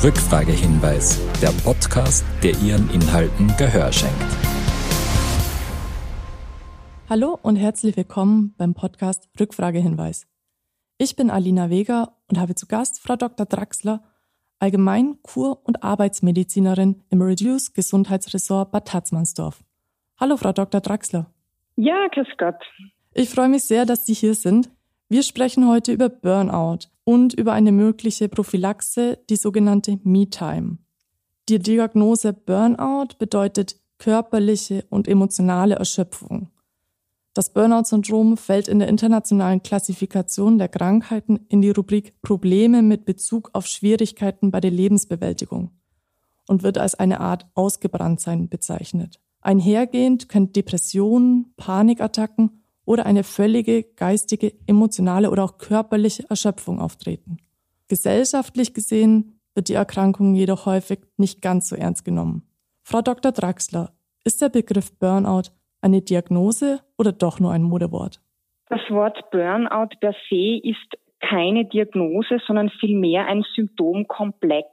Rückfragehinweis, der Podcast, der Ihren Inhalten Gehör schenkt. Hallo und herzlich willkommen beim Podcast Rückfragehinweis. Ich bin Alina Weger und habe zu Gast Frau Dr. Draxler, Allgemein-, Kur- und Arbeitsmedizinerin im Reduce Gesundheitsressort Bad Tatzmannsdorf. Hallo, Frau Dr. Draxler. Ja, grüß Gott. Ich freue mich sehr, dass Sie hier sind. Wir sprechen heute über Burnout und über eine mögliche Prophylaxe, die sogenannte Me-Time. Die Diagnose Burnout bedeutet körperliche und emotionale Erschöpfung. Das Burnout-Syndrom fällt in der internationalen Klassifikation der Krankheiten in die Rubrik Probleme mit Bezug auf Schwierigkeiten bei der Lebensbewältigung und wird als eine Art Ausgebranntsein bezeichnet. Einhergehend können Depressionen, Panikattacken oder eine völlige geistige, emotionale oder auch körperliche Erschöpfung auftreten. Gesellschaftlich gesehen wird die Erkrankung jedoch häufig nicht ganz so ernst genommen. Frau Dr. Draxler, ist der Begriff Burnout eine Diagnose oder doch nur ein Modewort? Das Wort Burnout per se ist keine Diagnose, sondern vielmehr ein Symptomkomplex.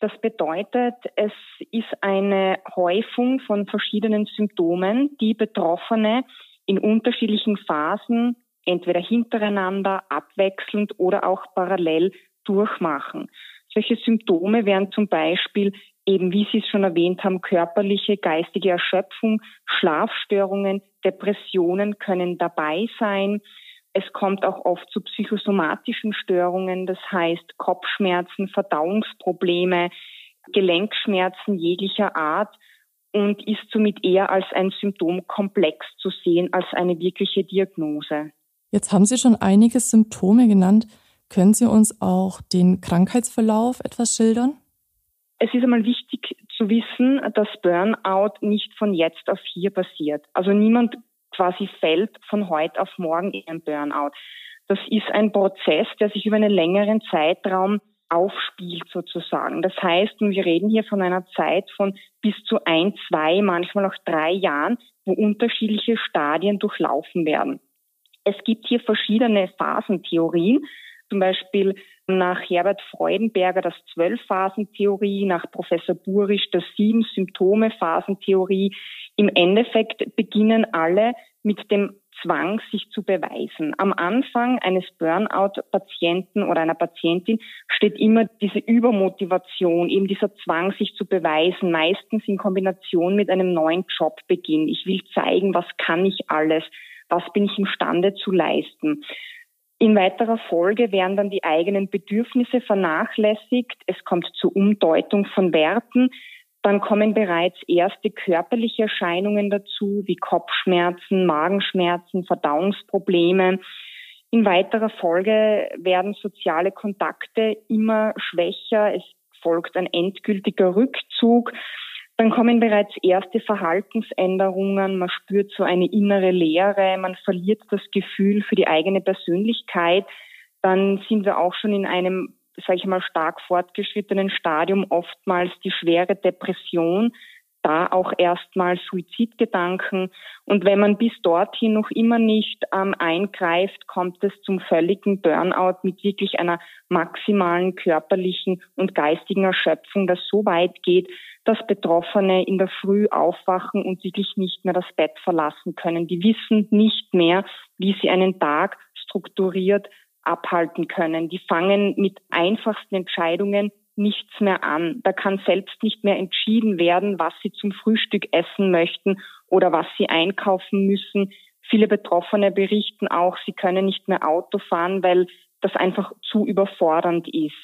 Das bedeutet, es ist eine Häufung von verschiedenen Symptomen, die Betroffene in unterschiedlichen Phasen, entweder hintereinander, abwechselnd oder auch parallel durchmachen. Solche Symptome wären zum Beispiel eben, wie Sie es schon erwähnt haben, körperliche, geistige Erschöpfung, Schlafstörungen, Depressionen können dabei sein. Es kommt auch oft zu psychosomatischen Störungen, das heißt Kopfschmerzen, Verdauungsprobleme, Gelenkschmerzen jeglicher Art und ist somit eher als ein Symptomkomplex zu sehen als eine wirkliche Diagnose. Jetzt haben Sie schon einige Symptome genannt. Können Sie uns auch den Krankheitsverlauf etwas schildern? Es ist einmal wichtig zu wissen, dass Burnout nicht von jetzt auf hier passiert. Also niemand quasi fällt von heute auf morgen in ein Burnout. Das ist ein Prozess, der sich über einen längeren Zeitraum aufspielt sozusagen. Das heißt, wir reden hier von einer Zeit von bis zu ein, zwei, manchmal auch drei Jahren, wo unterschiedliche Stadien durchlaufen werden. Es gibt hier verschiedene Phasentheorien, zum Beispiel nach Herbert Freudenberger das Zwölf-Phasen-Theorie, nach Professor Burisch das Sieben-Symptome-Phasentheorie. Im Endeffekt beginnen alle mit dem Zwang, sich zu beweisen. Am Anfang eines Burnout-Patienten oder einer Patientin steht immer diese Übermotivation, eben dieser Zwang, sich zu beweisen, meistens in Kombination mit einem neuen Jobbeginn. Ich will zeigen, was kann ich alles, was bin ich imstande zu leisten. In weiterer Folge werden dann die eigenen Bedürfnisse vernachlässigt. Es kommt zur Umdeutung von Werten. Dann kommen bereits erste körperliche Erscheinungen dazu, wie Kopfschmerzen, Magenschmerzen, Verdauungsprobleme. In weiterer Folge werden soziale Kontakte immer schwächer. Es folgt ein endgültiger Rückzug. Dann kommen bereits erste Verhaltensänderungen. Man spürt so eine innere Leere. Man verliert das Gefühl für die eigene Persönlichkeit. Dann sind wir auch schon in einem sage ich mal, stark fortgeschrittenen Stadium oftmals die schwere Depression, da auch erstmal Suizidgedanken. Und wenn man bis dorthin noch immer nicht ähm, eingreift, kommt es zum völligen Burnout mit wirklich einer maximalen körperlichen und geistigen Erschöpfung, das so weit geht, dass Betroffene in der Früh aufwachen und wirklich nicht mehr das Bett verlassen können. Die wissen nicht mehr, wie sie einen Tag strukturiert abhalten können. Die fangen mit einfachsten Entscheidungen nichts mehr an. Da kann selbst nicht mehr entschieden werden, was sie zum Frühstück essen möchten oder was sie einkaufen müssen. Viele Betroffene berichten auch, sie können nicht mehr Auto fahren, weil das einfach zu überfordernd ist.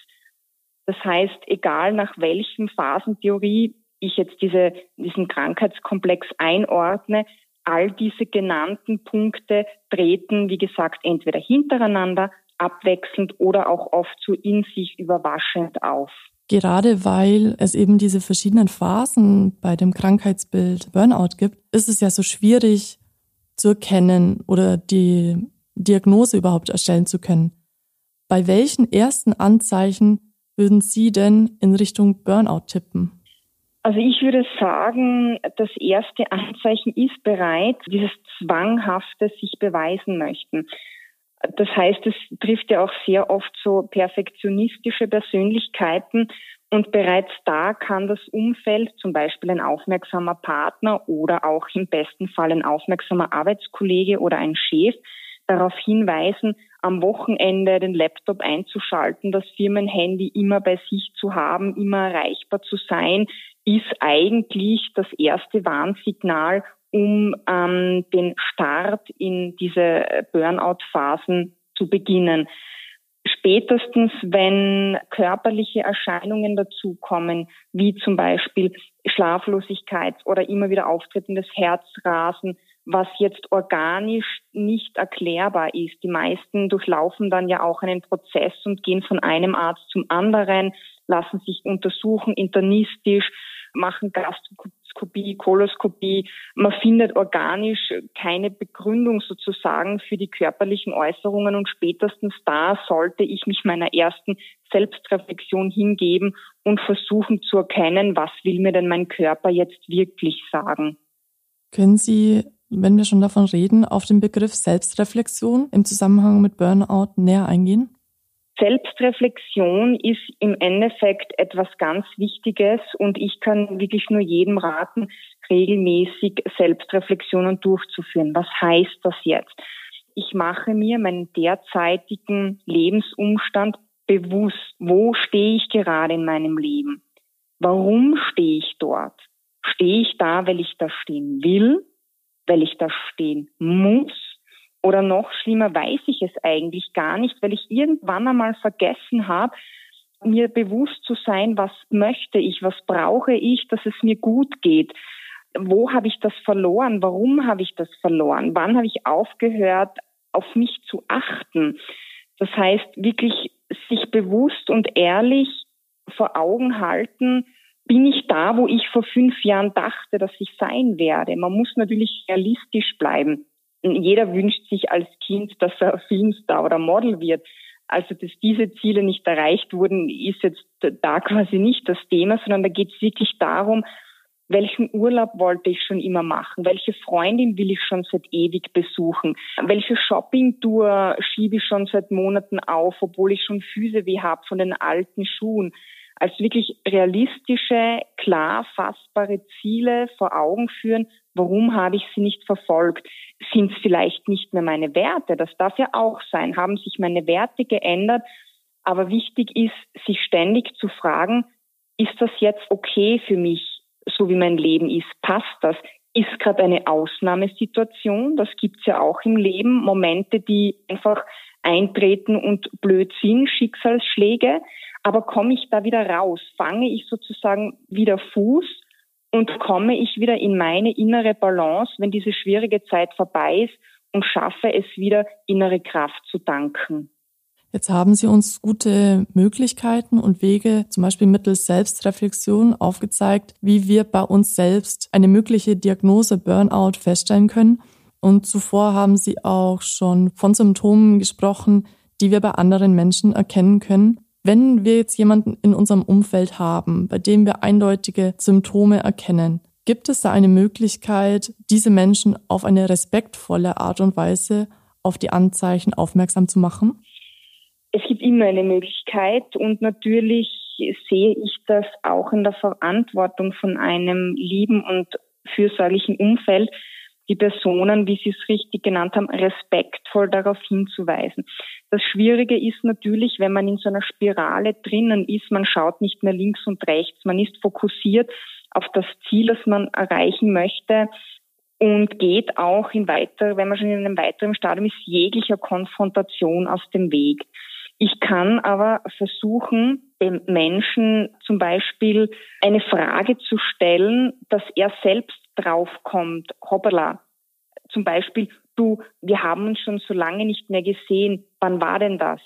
Das heißt, egal nach welchem Phasentheorie ich jetzt diese, diesen Krankheitskomplex einordne, all diese genannten Punkte treten, wie gesagt, entweder hintereinander, abwechselnd oder auch oft so in sich überwaschend auf. Gerade weil es eben diese verschiedenen Phasen bei dem Krankheitsbild Burnout gibt, ist es ja so schwierig zu erkennen oder die Diagnose überhaupt erstellen zu können. Bei welchen ersten Anzeichen würden Sie denn in Richtung Burnout tippen? Also ich würde sagen, das erste Anzeichen ist bereits dieses zwanghafte sich beweisen möchten. Das heißt, es trifft ja auch sehr oft so perfektionistische Persönlichkeiten, Und bereits da kann das Umfeld, zum Beispiel ein aufmerksamer Partner oder auch im besten Fall ein aufmerksamer Arbeitskollege oder ein Chef, darauf hinweisen, am Wochenende den Laptop einzuschalten, das Firmenhandy immer bei sich zu haben, immer erreichbar zu sein, ist eigentlich das erste Warnsignal, um ähm, den Start in diese Burnout-Phasen zu beginnen. Spätestens, wenn körperliche Erscheinungen dazukommen, wie zum Beispiel Schlaflosigkeit oder immer wieder auftretendes Herzrasen, was jetzt organisch nicht erklärbar ist. Die meisten durchlaufen dann ja auch einen Prozess und gehen von einem Arzt zum anderen, lassen sich untersuchen internistisch, machen Gastroskopie, Koloskopie. Man findet organisch keine Begründung sozusagen für die körperlichen Äußerungen und spätestens da sollte ich mich meiner ersten Selbstreflexion hingeben und versuchen zu erkennen, was will mir denn mein Körper jetzt wirklich sagen. Können Sie, wenn wir schon davon reden, auf den Begriff Selbstreflexion im Zusammenhang mit Burnout näher eingehen? Selbstreflexion ist im Endeffekt etwas ganz Wichtiges und ich kann wirklich nur jedem raten, regelmäßig Selbstreflexionen durchzuführen. Was heißt das jetzt? Ich mache mir meinen derzeitigen Lebensumstand bewusst. Wo stehe ich gerade in meinem Leben? Warum stehe ich dort? Stehe ich da, weil ich da stehen will, weil ich da stehen muss? Oder noch schlimmer, weiß ich es eigentlich gar nicht, weil ich irgendwann einmal vergessen habe, mir bewusst zu sein, was möchte ich, was brauche ich, dass es mir gut geht. Wo habe ich das verloren? Warum habe ich das verloren? Wann habe ich aufgehört, auf mich zu achten? Das heißt, wirklich sich bewusst und ehrlich vor Augen halten, bin ich da, wo ich vor fünf Jahren dachte, dass ich sein werde. Man muss natürlich realistisch bleiben jeder wünscht sich als Kind, dass er Filmstar oder Model wird. Also, dass diese Ziele nicht erreicht wurden, ist jetzt da quasi nicht das Thema, sondern da geht es wirklich darum, welchen Urlaub wollte ich schon immer machen? Welche Freundin will ich schon seit ewig besuchen? Welche Shoppingtour schiebe ich schon seit Monaten auf, obwohl ich schon Füße wie habe von den alten Schuhen? als wirklich realistische, klar fassbare Ziele vor Augen führen. Warum habe ich sie nicht verfolgt? Sind es vielleicht nicht mehr meine Werte? Das darf ja auch sein. Haben sich meine Werte geändert? Aber wichtig ist, sich ständig zu fragen, ist das jetzt okay für mich, so wie mein Leben ist? Passt das? Ist gerade eine Ausnahmesituation? Das gibt's ja auch im Leben. Momente, die einfach eintreten und blöd sind, Schicksalsschläge. Aber komme ich da wieder raus? Fange ich sozusagen wieder Fuß und komme ich wieder in meine innere Balance, wenn diese schwierige Zeit vorbei ist und schaffe es wieder, innere Kraft zu danken? Jetzt haben Sie uns gute Möglichkeiten und Wege, zum Beispiel mittels Selbstreflexion, aufgezeigt, wie wir bei uns selbst eine mögliche Diagnose Burnout feststellen können. Und zuvor haben Sie auch schon von Symptomen gesprochen, die wir bei anderen Menschen erkennen können. Wenn wir jetzt jemanden in unserem Umfeld haben, bei dem wir eindeutige Symptome erkennen, gibt es da eine Möglichkeit, diese Menschen auf eine respektvolle Art und Weise auf die Anzeichen aufmerksam zu machen? Es gibt immer eine Möglichkeit und natürlich sehe ich das auch in der Verantwortung von einem lieben und fürsorglichen Umfeld, die Personen, wie Sie es richtig genannt haben, respektvoll darauf hinzuweisen. Das Schwierige ist natürlich, wenn man in so einer Spirale drinnen ist, man schaut nicht mehr links und rechts, man ist fokussiert auf das Ziel, das man erreichen möchte und geht auch in weiter, wenn man schon in einem weiteren Stadium ist, jeglicher Konfrontation aus dem Weg. Ich kann aber versuchen, dem Menschen zum Beispiel eine Frage zu stellen, dass er selbst draufkommt, hoppala, zum Beispiel, du, wir haben uns schon so lange nicht mehr gesehen, wann war denn das?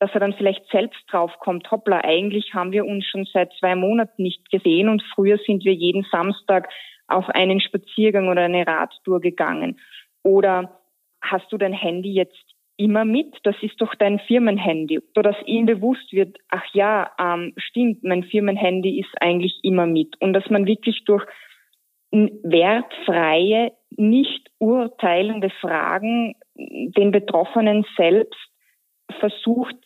Dass er dann vielleicht selbst draufkommt, hoppla, eigentlich haben wir uns schon seit zwei Monaten nicht gesehen und früher sind wir jeden Samstag auf einen Spaziergang oder eine Radtour gegangen. Oder hast du dein Handy jetzt immer mit? Das ist doch dein Firmenhandy. So dass ihm bewusst wird, ach ja, ähm, stimmt, mein Firmenhandy ist eigentlich immer mit. Und dass man wirklich durch wertfreie, nicht urteilende Fragen den Betroffenen selbst versucht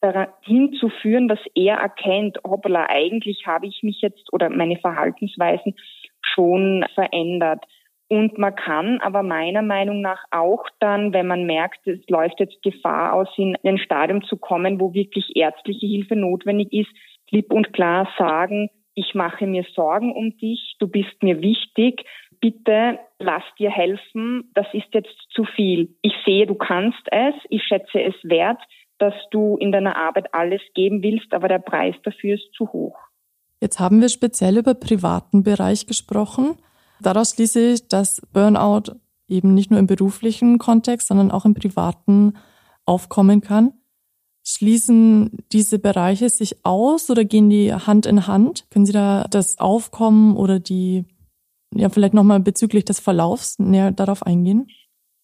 dahin zu führen, dass er erkennt, hoppla, eigentlich habe ich mich jetzt oder meine Verhaltensweisen schon verändert. Und man kann aber meiner Meinung nach auch dann, wenn man merkt, es läuft jetzt Gefahr aus, in ein Stadium zu kommen, wo wirklich ärztliche Hilfe notwendig ist, klipp und klar sagen, ich mache mir Sorgen um dich, du bist mir wichtig, bitte lass dir helfen, das ist jetzt zu viel. Ich sehe, du kannst es, ich schätze es wert, dass du in deiner Arbeit alles geben willst, aber der Preis dafür ist zu hoch. Jetzt haben wir speziell über privaten Bereich gesprochen. Daraus schließe ich, dass Burnout eben nicht nur im beruflichen Kontext, sondern auch im privaten aufkommen kann. Schließen diese Bereiche sich aus oder gehen die Hand in Hand? Können Sie da das Aufkommen oder die, ja, vielleicht nochmal bezüglich des Verlaufs näher darauf eingehen?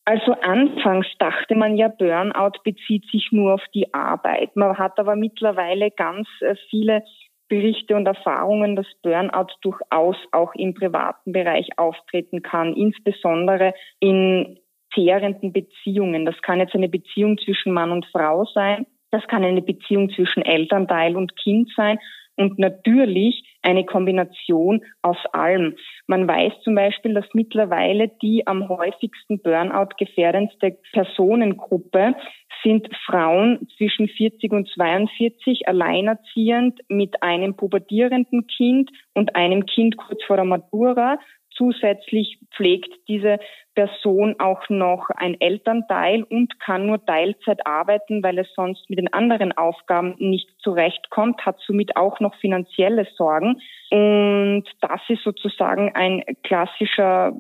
Also anfangs dachte man ja, Burnout bezieht sich nur auf die Arbeit. Man hat aber mittlerweile ganz äh, viele Berichte und Erfahrungen, dass Burnout durchaus auch im privaten Bereich auftreten kann, insbesondere in zehrenden Beziehungen. Das kann jetzt eine Beziehung zwischen Mann und Frau sein, das kann eine Beziehung zwischen Elternteil und Kind sein und natürlich eine Kombination aus allem. Man weiß zum Beispiel, dass mittlerweile die am häufigsten Burnout gefährdendste Personengruppe sind Frauen zwischen 40 und 42, alleinerziehend mit einem pubertierenden Kind und einem Kind kurz vor der Matura Zusätzlich pflegt diese Person auch noch ein Elternteil und kann nur Teilzeit arbeiten, weil es sonst mit den anderen Aufgaben nicht zurechtkommt, hat somit auch noch finanzielle Sorgen. Und das ist sozusagen ein klassischer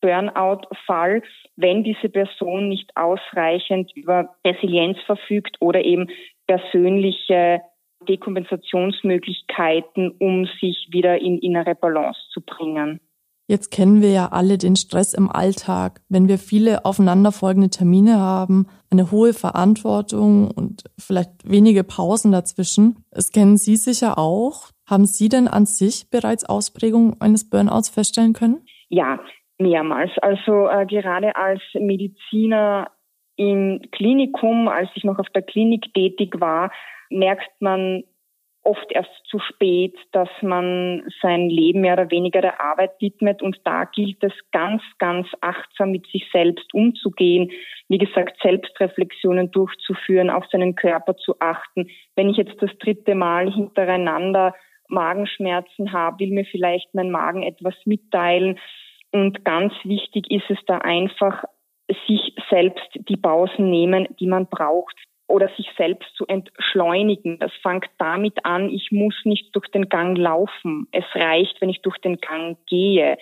Burnout-Fall, wenn diese Person nicht ausreichend über Resilienz verfügt oder eben persönliche Dekompensationsmöglichkeiten, um sich wieder in innere Balance zu bringen. Jetzt kennen wir ja alle den Stress im Alltag, wenn wir viele aufeinanderfolgende Termine haben, eine hohe Verantwortung und vielleicht wenige Pausen dazwischen. Es kennen Sie sicher auch. Haben Sie denn an sich bereits Ausprägungen eines Burnouts feststellen können? Ja, mehrmals. Also äh, gerade als Mediziner im Klinikum, als ich noch auf der Klinik tätig war, merkt man oft erst zu spät, dass man sein Leben mehr oder weniger der Arbeit widmet. Und da gilt es ganz, ganz achtsam mit sich selbst umzugehen. Wie gesagt, Selbstreflexionen durchzuführen, auf seinen Körper zu achten. Wenn ich jetzt das dritte Mal hintereinander Magenschmerzen habe, will mir vielleicht mein Magen etwas mitteilen. Und ganz wichtig ist es da einfach, sich selbst die Pausen nehmen, die man braucht oder sich selbst zu entschleunigen. Das fängt damit an, ich muss nicht durch den Gang laufen. Es reicht, wenn ich durch den Gang gehe.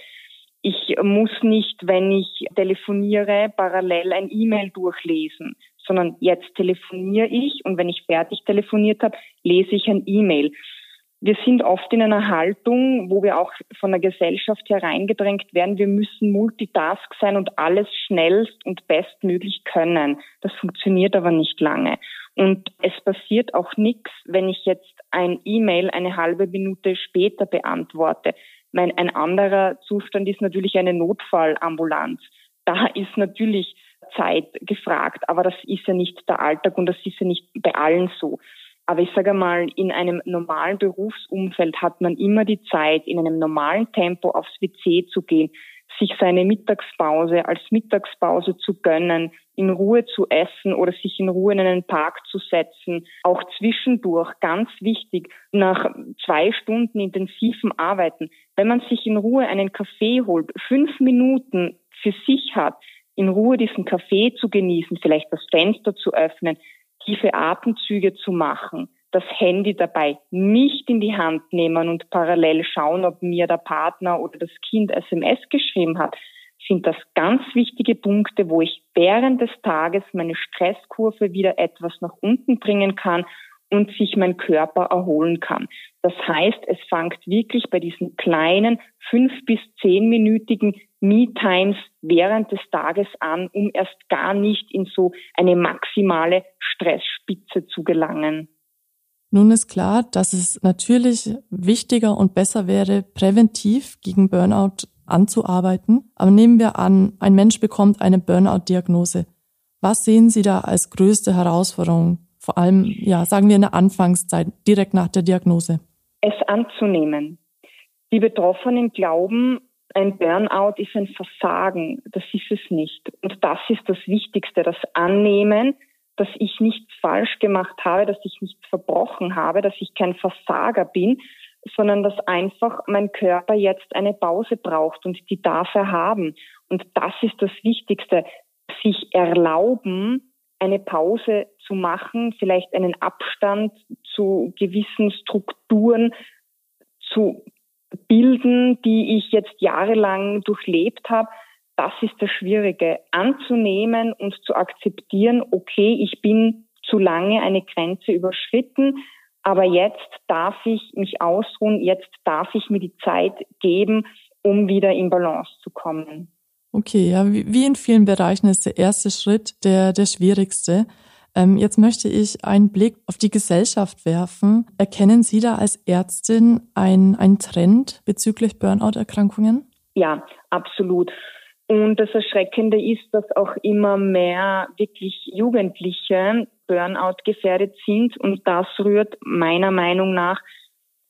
Ich muss nicht, wenn ich telefoniere, parallel ein E-Mail durchlesen, sondern jetzt telefoniere ich und wenn ich fertig telefoniert habe, lese ich ein E-Mail wir sind oft in einer Haltung, wo wir auch von der Gesellschaft hereingedrängt werden, wir müssen Multitask sein und alles schnellst und bestmöglich können. Das funktioniert aber nicht lange. Und es passiert auch nichts, wenn ich jetzt ein E-Mail eine halbe Minute später beantworte. Mein, ein anderer Zustand ist natürlich eine Notfallambulanz. Da ist natürlich Zeit gefragt, aber das ist ja nicht der Alltag und das ist ja nicht bei allen so. Aber ich sage mal, in einem normalen Berufsumfeld hat man immer die Zeit, in einem normalen Tempo aufs WC zu gehen, sich seine Mittagspause als Mittagspause zu gönnen, in Ruhe zu essen oder sich in Ruhe in einen Park zu setzen. Auch zwischendurch, ganz wichtig, nach zwei Stunden intensiven Arbeiten, wenn man sich in Ruhe einen Kaffee holt, fünf Minuten für sich hat, in Ruhe diesen Kaffee zu genießen, vielleicht das Fenster zu öffnen, tiefe Atemzüge zu machen, das Handy dabei nicht in die Hand nehmen und parallel schauen, ob mir der Partner oder das Kind SMS geschrieben hat, sind das ganz wichtige Punkte, wo ich während des Tages meine Stresskurve wieder etwas nach unten bringen kann und sich mein Körper erholen kann. Das heißt, es fängt wirklich bei diesen kleinen fünf bis zehnminütigen Me-Times während des Tages an, um erst gar nicht in so eine maximale Stressspitze zu gelangen. Nun ist klar, dass es natürlich wichtiger und besser wäre, präventiv gegen Burnout anzuarbeiten. Aber nehmen wir an, ein Mensch bekommt eine Burnout-Diagnose. Was sehen Sie da als größte Herausforderung vor allem, ja, sagen wir in der Anfangszeit, direkt nach der Diagnose? Es anzunehmen. Die Betroffenen glauben, ein Burnout ist ein Versagen. Das ist es nicht. Und das ist das Wichtigste, das Annehmen, dass ich nichts falsch gemacht habe, dass ich nichts verbrochen habe, dass ich kein Versager bin, sondern dass einfach mein Körper jetzt eine Pause braucht und die darf er haben. Und das ist das Wichtigste, sich erlauben, eine Pause zu machen, vielleicht einen Abstand zu gewissen Strukturen zu bilden, die ich jetzt jahrelang durchlebt habe. Das ist das Schwierige, anzunehmen und zu akzeptieren, okay, ich bin zu lange eine Grenze überschritten, aber jetzt darf ich mich ausruhen, jetzt darf ich mir die Zeit geben, um wieder in Balance zu kommen. Okay, ja, wie in vielen Bereichen ist der erste Schritt der, der schwierigste. Ähm, jetzt möchte ich einen Blick auf die Gesellschaft werfen. Erkennen Sie da als Ärztin einen Trend bezüglich Burnout-Erkrankungen? Ja, absolut. Und das Erschreckende ist, dass auch immer mehr wirklich Jugendliche Burnout gefährdet sind. Und das rührt meiner Meinung nach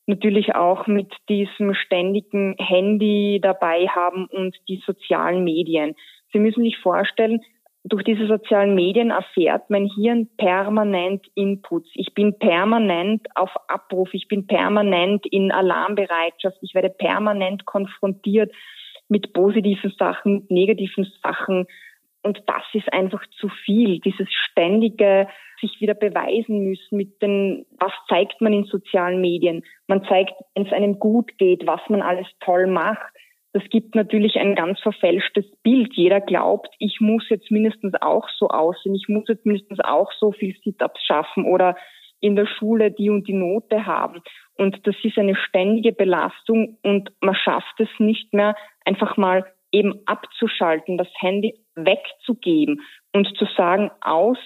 natürlich auch mit diesem ständigen Handy dabei haben und die sozialen Medien. Sie müssen sich vorstellen, durch diese sozialen Medien erfährt mein Hirn permanent Inputs. Ich bin permanent auf Abruf, ich bin permanent in Alarmbereitschaft, ich werde permanent konfrontiert mit positiven Sachen, negativen Sachen. Und das ist einfach zu viel, dieses ständige sich wieder beweisen müssen mit den, was zeigt man in sozialen Medien? Man zeigt, wenn es einem gut geht, was man alles toll macht. Das gibt natürlich ein ganz verfälschtes Bild. Jeder glaubt, ich muss jetzt mindestens auch so aussehen, ich muss jetzt mindestens auch so viel Sit-ups schaffen oder in der Schule die und die Note haben. Und das ist eine ständige Belastung und man schafft es nicht mehr, einfach mal eben abzuschalten, das Handy wegzugeben und zu sagen, aus,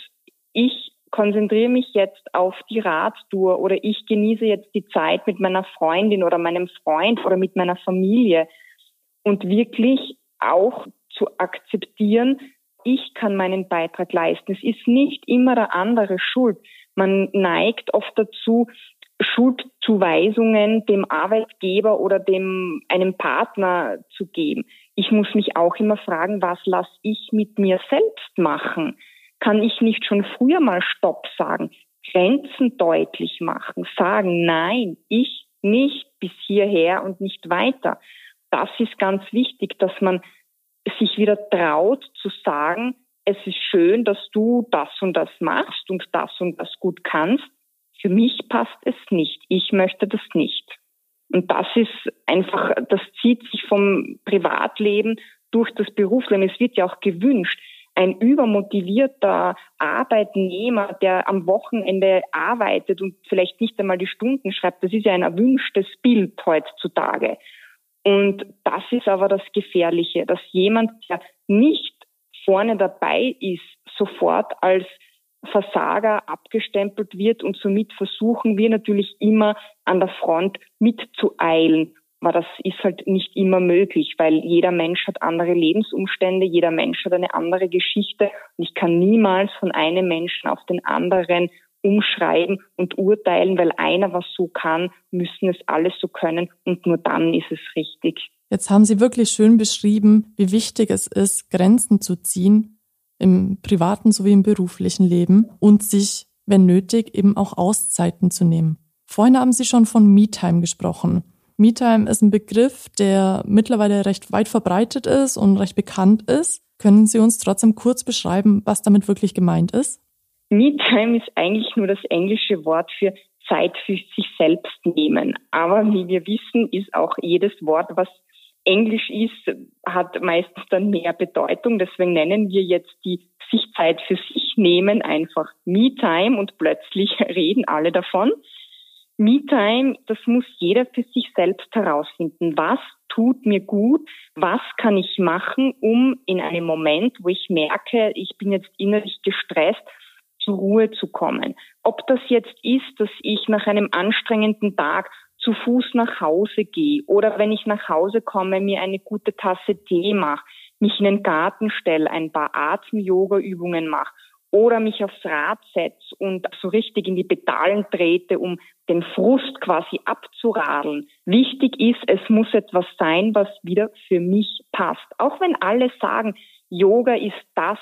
ich konzentriere mich jetzt auf die Radtour oder ich genieße jetzt die Zeit mit meiner Freundin oder meinem Freund oder mit meiner Familie und wirklich auch zu akzeptieren, ich kann meinen Beitrag leisten. Es ist nicht immer der andere schuld. Man neigt oft dazu, Schuldzuweisungen dem Arbeitgeber oder dem einem Partner zu geben. Ich muss mich auch immer fragen, was lasse ich mit mir selbst machen? kann ich nicht schon früher mal Stopp sagen, Grenzen deutlich machen, sagen, nein, ich nicht bis hierher und nicht weiter. Das ist ganz wichtig, dass man sich wieder traut zu sagen, es ist schön, dass du das und das machst und das und das gut kannst. Für mich passt es nicht. Ich möchte das nicht. Und das ist einfach, das zieht sich vom Privatleben durch das Berufsleben. Es wird ja auch gewünscht ein übermotivierter Arbeitnehmer, der am Wochenende arbeitet und vielleicht nicht einmal die Stunden schreibt, das ist ja ein erwünschtes Bild heutzutage. Und das ist aber das Gefährliche, dass jemand, der nicht vorne dabei ist, sofort als Versager abgestempelt wird und somit versuchen wir natürlich immer an der Front mitzueilen aber das ist halt nicht immer möglich, weil jeder Mensch hat andere Lebensumstände, jeder Mensch hat eine andere Geschichte und ich kann niemals von einem Menschen auf den anderen umschreiben und urteilen, weil einer was so kann, müssen es alles so können und nur dann ist es richtig. Jetzt haben Sie wirklich schön beschrieben, wie wichtig es ist, Grenzen zu ziehen im privaten sowie im beruflichen Leben und sich, wenn nötig, eben auch Auszeiten zu nehmen. Vorhin haben Sie schon von Me-Time gesprochen. MeTime ist ein Begriff, der mittlerweile recht weit verbreitet ist und recht bekannt ist. Können Sie uns trotzdem kurz beschreiben, was damit wirklich gemeint ist? MeTime ist eigentlich nur das englische Wort für Zeit für sich selbst nehmen. Aber wie wir wissen, ist auch jedes Wort, was Englisch ist, hat meistens dann mehr Bedeutung. Deswegen nennen wir jetzt die sich Zeit für sich nehmen einfach MeTime und plötzlich reden alle davon. Me-Time, das muss jeder für sich selbst herausfinden. Was tut mir gut? Was kann ich machen, um in einem Moment, wo ich merke, ich bin jetzt innerlich gestresst, zur Ruhe zu kommen? Ob das jetzt ist, dass ich nach einem anstrengenden Tag zu Fuß nach Hause gehe oder wenn ich nach Hause komme, mir eine gute Tasse Tee mache, mich in den Garten stelle, ein paar Atem-Yoga-Übungen mache oder mich aufs Rad setze und so richtig in die Pedalen trete, um den Frust quasi abzuradeln. Wichtig ist, es muss etwas sein, was wieder für mich passt. Auch wenn alle sagen, Yoga ist das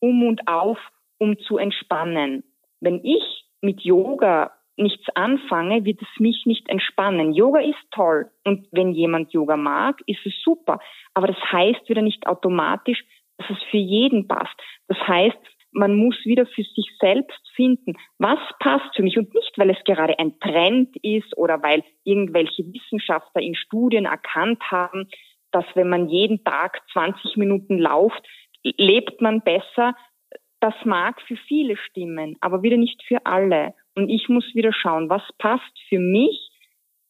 um und auf, um zu entspannen. Wenn ich mit Yoga nichts anfange, wird es mich nicht entspannen. Yoga ist toll und wenn jemand Yoga mag, ist es super. Aber das heißt wieder nicht automatisch, dass es für jeden passt. Das heißt, man muss wieder für sich selbst finden, was passt für mich und nicht, weil es gerade ein Trend ist oder weil irgendwelche Wissenschaftler in Studien erkannt haben, dass wenn man jeden Tag 20 Minuten lauft, lebt man besser. Das mag für viele stimmen, aber wieder nicht für alle. Und ich muss wieder schauen, was passt für mich,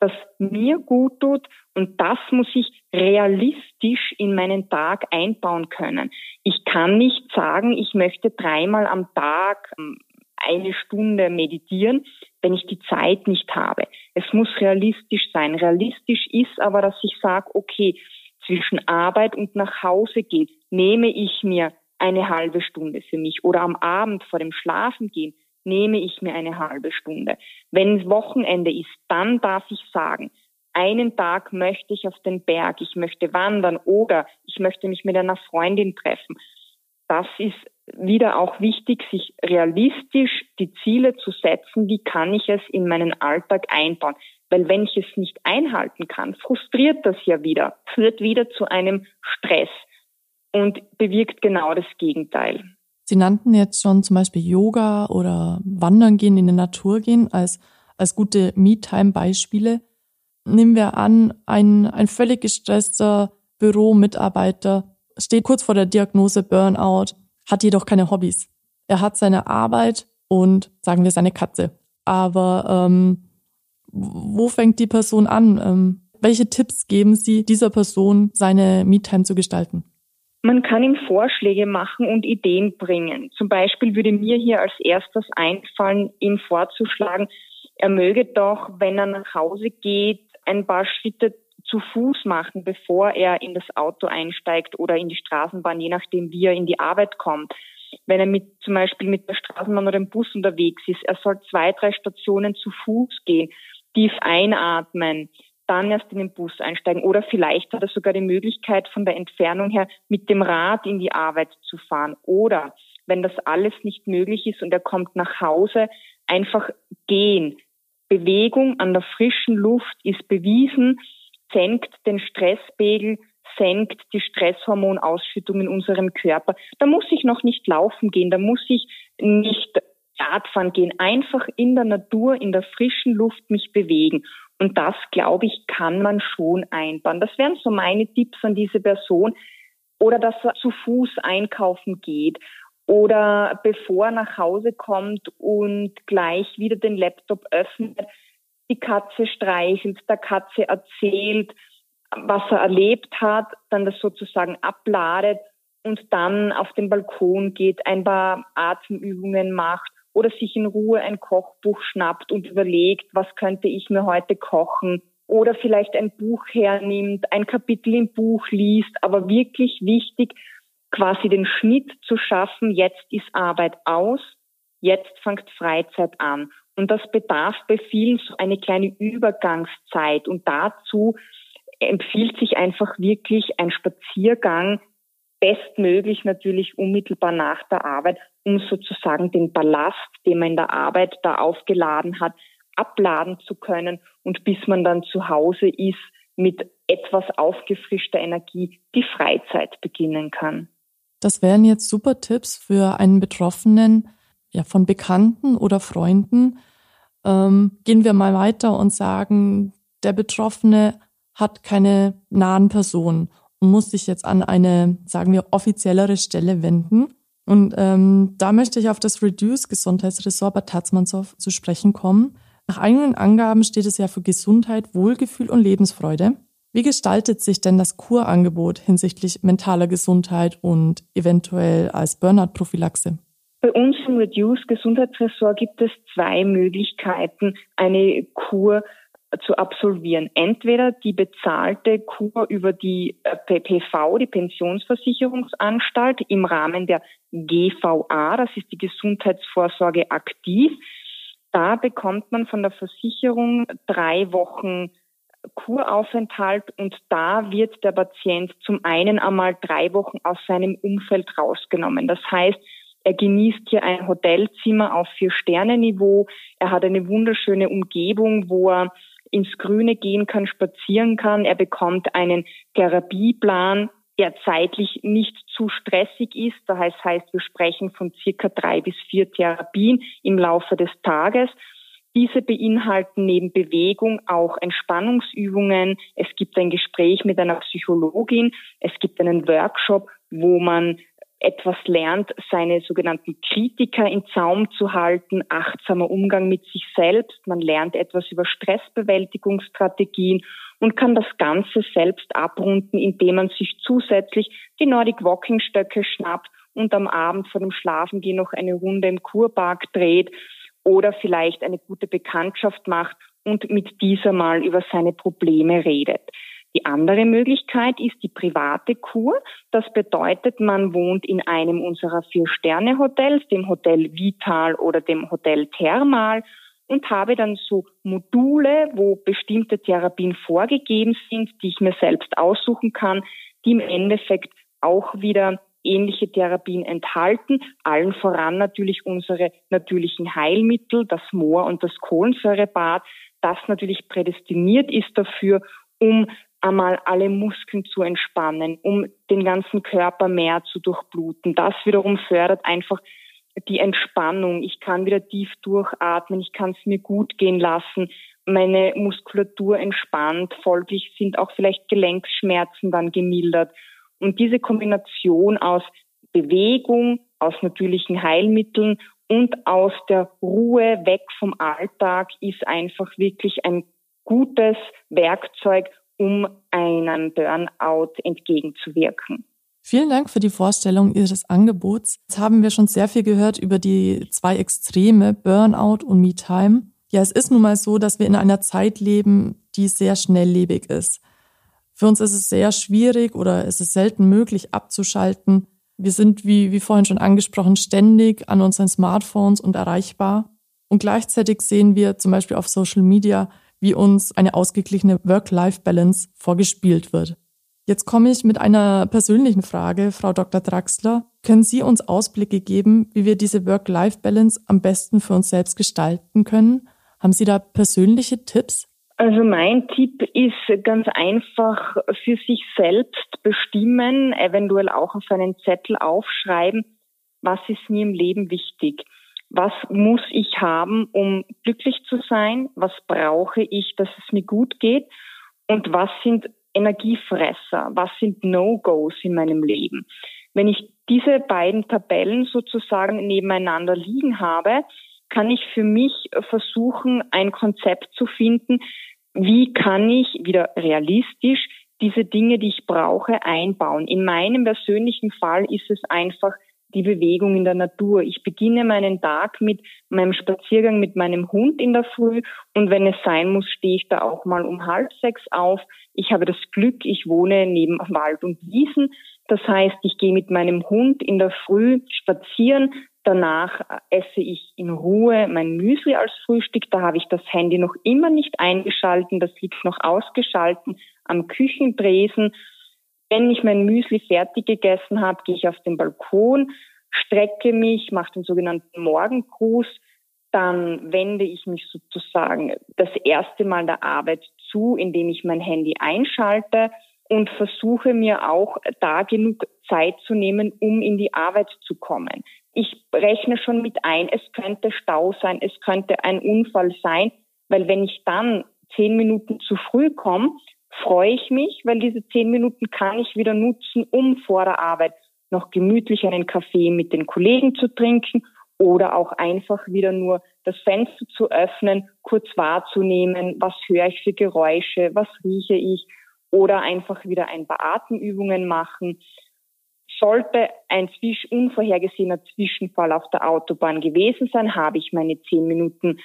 das mir gut tut und das muss ich realistisch in meinen Tag einbauen können. Ich kann nicht sagen, ich möchte dreimal am Tag ähm, eine Stunde meditieren, wenn ich die Zeit nicht habe. Es muss realistisch sein. Realistisch ist aber, dass ich sage, okay, zwischen Arbeit und nach Hause gehen, nehme ich mir eine halbe Stunde für mich oder am Abend vor dem Schlafengehen nehme ich mir eine halbe Stunde. Wenn Wochenende ist, dann darf ich sagen, einen Tag möchte ich auf den Berg, ich möchte wandern oder ich möchte mich mit einer Freundin treffen. Das ist wieder auch wichtig, sich realistisch die Ziele zu setzen, wie kann ich es in meinen Alltag einbauen. Weil wenn ich es nicht einhalten kann, frustriert das ja wieder, führt wieder zu einem Stress und bewirkt genau das Gegenteil. Sie nannten jetzt schon zum Beispiel Yoga oder Wandern gehen, in die Natur gehen als, als gute Me-Time-Beispiele. Nehmen wir an, ein, ein völlig gestresster Büromitarbeiter steht kurz vor der Diagnose Burnout, hat jedoch keine Hobbys. Er hat seine Arbeit und sagen wir seine Katze. Aber ähm, wo fängt die Person an? Ähm, welche Tipps geben Sie dieser Person, seine Me-Time zu gestalten? Man kann ihm Vorschläge machen und Ideen bringen. Zum Beispiel würde mir hier als erstes einfallen, ihm vorzuschlagen, er möge doch, wenn er nach Hause geht, ein paar Schritte zu Fuß machen, bevor er in das Auto einsteigt oder in die Straßenbahn, je nachdem, wie er in die Arbeit kommt. Wenn er mit, zum Beispiel mit der Straßenbahn oder dem Bus unterwegs ist, er soll zwei, drei Stationen zu Fuß gehen, tief einatmen, dann erst in den Bus einsteigen. Oder vielleicht hat er sogar die Möglichkeit, von der Entfernung her mit dem Rad in die Arbeit zu fahren. Oder wenn das alles nicht möglich ist und er kommt nach Hause, einfach gehen. Bewegung an der frischen Luft ist bewiesen, senkt den Stresspegel, senkt die Stresshormonausschüttung in unserem Körper. Da muss ich noch nicht laufen gehen, da muss ich nicht Radfahren gehen, einfach in der Natur, in der frischen Luft mich bewegen. Und das, glaube ich, kann man schon einbauen. Das wären so meine Tipps an diese Person. Oder dass er zu Fuß einkaufen geht. Oder bevor er nach Hause kommt und gleich wieder den Laptop öffnet, die Katze streichelt, der Katze erzählt, was er erlebt hat, dann das sozusagen abladet und dann auf den Balkon geht, ein paar Atemübungen macht oder sich in Ruhe ein Kochbuch schnappt und überlegt, was könnte ich mir heute kochen. Oder vielleicht ein Buch hernimmt, ein Kapitel im Buch liest, aber wirklich wichtig, quasi den Schnitt zu schaffen, jetzt ist Arbeit aus, jetzt fängt Freizeit an. Und das bedarf bei vielen so eine kleine Übergangszeit. Und dazu empfiehlt sich einfach wirklich ein Spaziergang, bestmöglich natürlich unmittelbar nach der Arbeit, um sozusagen den Ballast, den man in der Arbeit da aufgeladen hat, abladen zu können und bis man dann zu Hause ist, mit etwas aufgefrischter Energie die Freizeit beginnen kann. Das wären jetzt super Tipps für einen Betroffenen, ja, von Bekannten oder Freunden. Ähm, gehen wir mal weiter und sagen, der Betroffene hat keine nahen Personen und muss sich jetzt an eine, sagen wir, offiziellere Stelle wenden. Und ähm, da möchte ich auf das Reduce Gesundheitsressort bei Tatzmannshof zu sprechen kommen. Nach eigenen Angaben steht es ja für Gesundheit, Wohlgefühl und Lebensfreude. Wie gestaltet sich denn das Kurangebot hinsichtlich mentaler Gesundheit und eventuell als Burnout-Prophylaxe? Bei uns im Reduce Gesundheitsressort gibt es zwei Möglichkeiten, eine Kur zu absolvieren. Entweder die bezahlte Kur über die äh, PPV, die Pensionsversicherungsanstalt, im Rahmen der GVA, das ist die Gesundheitsvorsorge aktiv. Da bekommt man von der Versicherung drei Wochen Kuraufenthalt und da wird der Patient zum einen einmal drei Wochen aus seinem Umfeld rausgenommen. Das heißt, er genießt hier ein Hotelzimmer auf Vier-Sterne-Niveau. Er hat eine wunderschöne Umgebung, wo er ins Grüne gehen kann, spazieren kann. Er bekommt einen Therapieplan, der zeitlich nicht zu stressig ist. Das heißt, wir sprechen von circa drei bis vier Therapien im Laufe des Tages. Diese beinhalten neben Bewegung auch Entspannungsübungen. Es gibt ein Gespräch mit einer Psychologin. Es gibt einen Workshop, wo man etwas lernt, seine sogenannten Kritiker in Zaum zu halten, achtsamer Umgang mit sich selbst. Man lernt etwas über Stressbewältigungsstrategien und kann das Ganze selbst abrunden, indem man sich zusätzlich die Nordic Walking Stöcke schnappt und am Abend vor dem Schlafengehen noch eine Runde im Kurpark dreht oder vielleicht eine gute Bekanntschaft macht und mit dieser mal über seine Probleme redet. Die andere Möglichkeit ist die private Kur. Das bedeutet, man wohnt in einem unserer Vier-Sterne-Hotels, dem Hotel Vital oder dem Hotel Thermal und habe dann so Module, wo bestimmte Therapien vorgegeben sind, die ich mir selbst aussuchen kann, die im Endeffekt auch wieder ähnliche Therapien enthalten, allen voran natürlich unsere natürlichen Heilmittel, das Moor und das Kohlensäurebad, das natürlich prädestiniert ist dafür, um einmal alle Muskeln zu entspannen, um den ganzen Körper mehr zu durchbluten. Das wiederum fördert einfach die Entspannung. Ich kann wieder tief durchatmen, ich kann es mir gut gehen lassen, meine Muskulatur entspannt, folglich sind auch vielleicht Gelenkschmerzen dann gemildert. Und diese Kombination aus Bewegung, aus natürlichen Heilmitteln und aus der Ruhe weg vom Alltag ist einfach wirklich ein gutes Werkzeug, um einem Burnout entgegenzuwirken. Vielen Dank für die Vorstellung Ihres Angebots. Jetzt haben wir schon sehr viel gehört über die zwei Extreme, Burnout und Me-Time. Ja, es ist nun mal so, dass wir in einer Zeit leben, die sehr schnelllebig ist. Für uns ist es sehr schwierig oder es ist selten möglich abzuschalten. Wir sind, wie, wie vorhin schon angesprochen, ständig an unseren Smartphones und erreichbar. Und gleichzeitig sehen wir zum Beispiel auf Social Media, wie uns eine ausgeglichene Work-Life-Balance vorgespielt wird. Jetzt komme ich mit einer persönlichen Frage, Frau Dr. Draxler. Können Sie uns Ausblicke geben, wie wir diese Work-Life-Balance am besten für uns selbst gestalten können? Haben Sie da persönliche Tipps? Also mein Tipp ist ganz einfach für sich selbst bestimmen, eventuell auch auf einen Zettel aufschreiben, was ist mir im Leben wichtig was muss ich haben, um glücklich zu sein, was brauche ich, dass es mir gut geht und was sind Energiefresser, was sind No-Gos in meinem Leben. Wenn ich diese beiden Tabellen sozusagen nebeneinander liegen habe, kann ich für mich versuchen, ein Konzept zu finden, wie kann ich wieder realistisch diese Dinge, die ich brauche, einbauen. In meinem persönlichen Fall ist es einfach die Bewegung in der Natur. Ich beginne meinen Tag mit meinem Spaziergang mit meinem Hund in der Früh und wenn es sein muss, stehe ich da auch mal um halb sechs auf. Ich habe das Glück, ich wohne neben Wald und Wiesen. Das heißt, ich gehe mit meinem Hund in der Früh spazieren. Danach esse ich in Ruhe mein Müsli als Frühstück. Da habe ich das Handy noch immer nicht eingeschalten. Das liegt noch ausgeschalten am Küchentresen wenn ich mein Müsli fertig gegessen habe, gehe ich auf den Balkon, strecke mich, mache den sogenannten Morgengruß, dann wende ich mich sozusagen das erste Mal der Arbeit zu, indem ich mein Handy einschalte und versuche mir auch da genug Zeit zu nehmen, um in die Arbeit zu kommen. Ich rechne schon mit ein, es könnte Stau sein, es könnte ein Unfall sein, weil wenn ich dann zehn Minuten zu früh komme, freue ich mich, weil diese zehn Minuten kann ich wieder nutzen, um vor der Arbeit noch gemütlich einen Kaffee mit den Kollegen zu trinken oder auch einfach wieder nur das Fenster zu öffnen, kurz wahrzunehmen, was höre ich für Geräusche, was rieche ich oder einfach wieder ein paar Atemübungen machen. Sollte ein unvorhergesehener Zwischenfall auf der Autobahn gewesen sein, habe ich meine zehn Minuten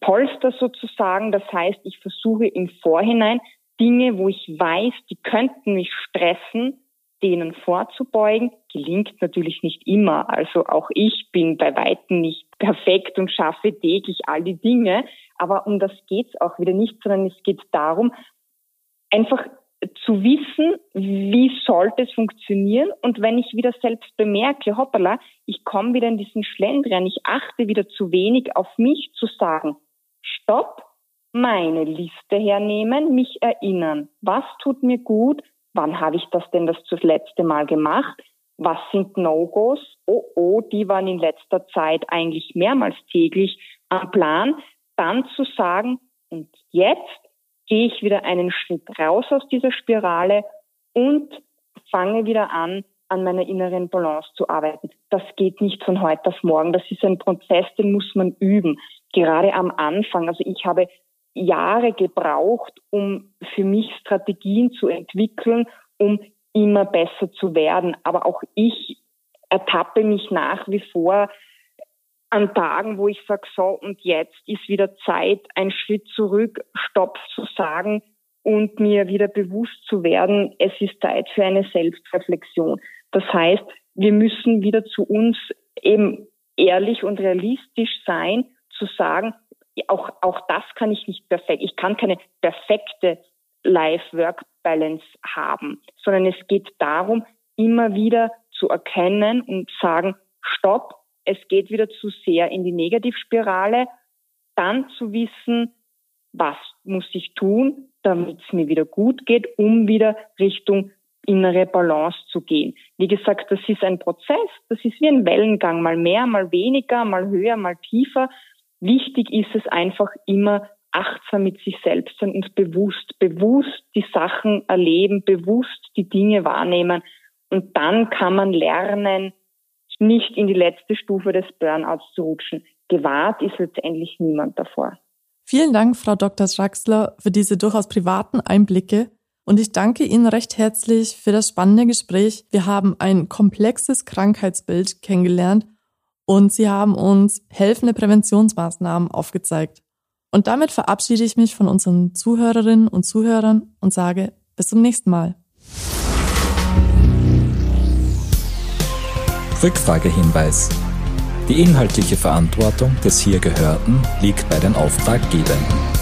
Polster sozusagen. Das heißt, ich versuche im Vorhinein Dinge, wo ich weiß, die könnten mich stressen, denen vorzubeugen. Gelingt natürlich nicht immer. Also auch ich bin bei Weitem nicht perfekt und schaffe täglich all die Dinge. Aber um das geht's auch wieder nicht, sondern es geht darum, einfach zu wissen, wie sollte es funktionieren und wenn ich wieder selbst bemerke, hoppala, ich komme wieder in diesen Schlendrian, ich achte wieder zu wenig auf mich zu sagen, stopp, meine Liste hernehmen, mich erinnern, was tut mir gut, wann habe ich das denn das letzte Mal gemacht, was sind No-Gos, oh oh, die waren in letzter Zeit eigentlich mehrmals täglich am Plan, dann zu sagen, und jetzt gehe ich wieder einen Schritt raus aus dieser Spirale und fange wieder an, an meiner inneren Balance zu arbeiten. Das geht nicht von heute auf morgen. Das ist ein Prozess, den muss man üben. Gerade am Anfang. Also ich habe Jahre gebraucht, um für mich Strategien zu entwickeln, um immer besser zu werden. Aber auch ich ertappe mich nach wie vor an Tagen, wo ich sage, so und jetzt ist wieder Zeit, einen Schritt zurück, Stopp zu sagen und mir wieder bewusst zu werden, es ist Zeit für eine Selbstreflexion. Das heißt, wir müssen wieder zu uns eben ehrlich und realistisch sein, zu sagen, auch, auch das kann ich nicht perfekt. Ich kann keine perfekte Life-Work-Balance haben, sondern es geht darum, immer wieder zu erkennen und sagen, stopp, es geht wieder zu sehr in die Negativspirale, dann zu wissen, was muss ich tun, damit es mir wieder gut geht, um wieder Richtung innere Balance zu gehen. Wie gesagt, das ist ein Prozess, das ist wie ein Wellengang, mal mehr, mal weniger, mal höher, mal tiefer. Wichtig ist es einfach immer achtsam mit sich selbst sein und bewusst, bewusst die Sachen erleben, bewusst die Dinge wahrnehmen. Und dann kann man lernen, nicht in die letzte Stufe des Burnouts zu rutschen. Gewahrt ist letztendlich niemand davor. Vielen Dank, Frau Dr. Schraxler, für diese durchaus privaten Einblicke. Und ich danke Ihnen recht herzlich für das spannende Gespräch. Wir haben ein komplexes Krankheitsbild kennengelernt und Sie haben uns helfende Präventionsmaßnahmen aufgezeigt. Und damit verabschiede ich mich von unseren Zuhörerinnen und Zuhörern und sage bis zum nächsten Mal. Rückfragehinweis. Die inhaltliche Verantwortung des hier Gehörten liegt bei den Auftraggebern.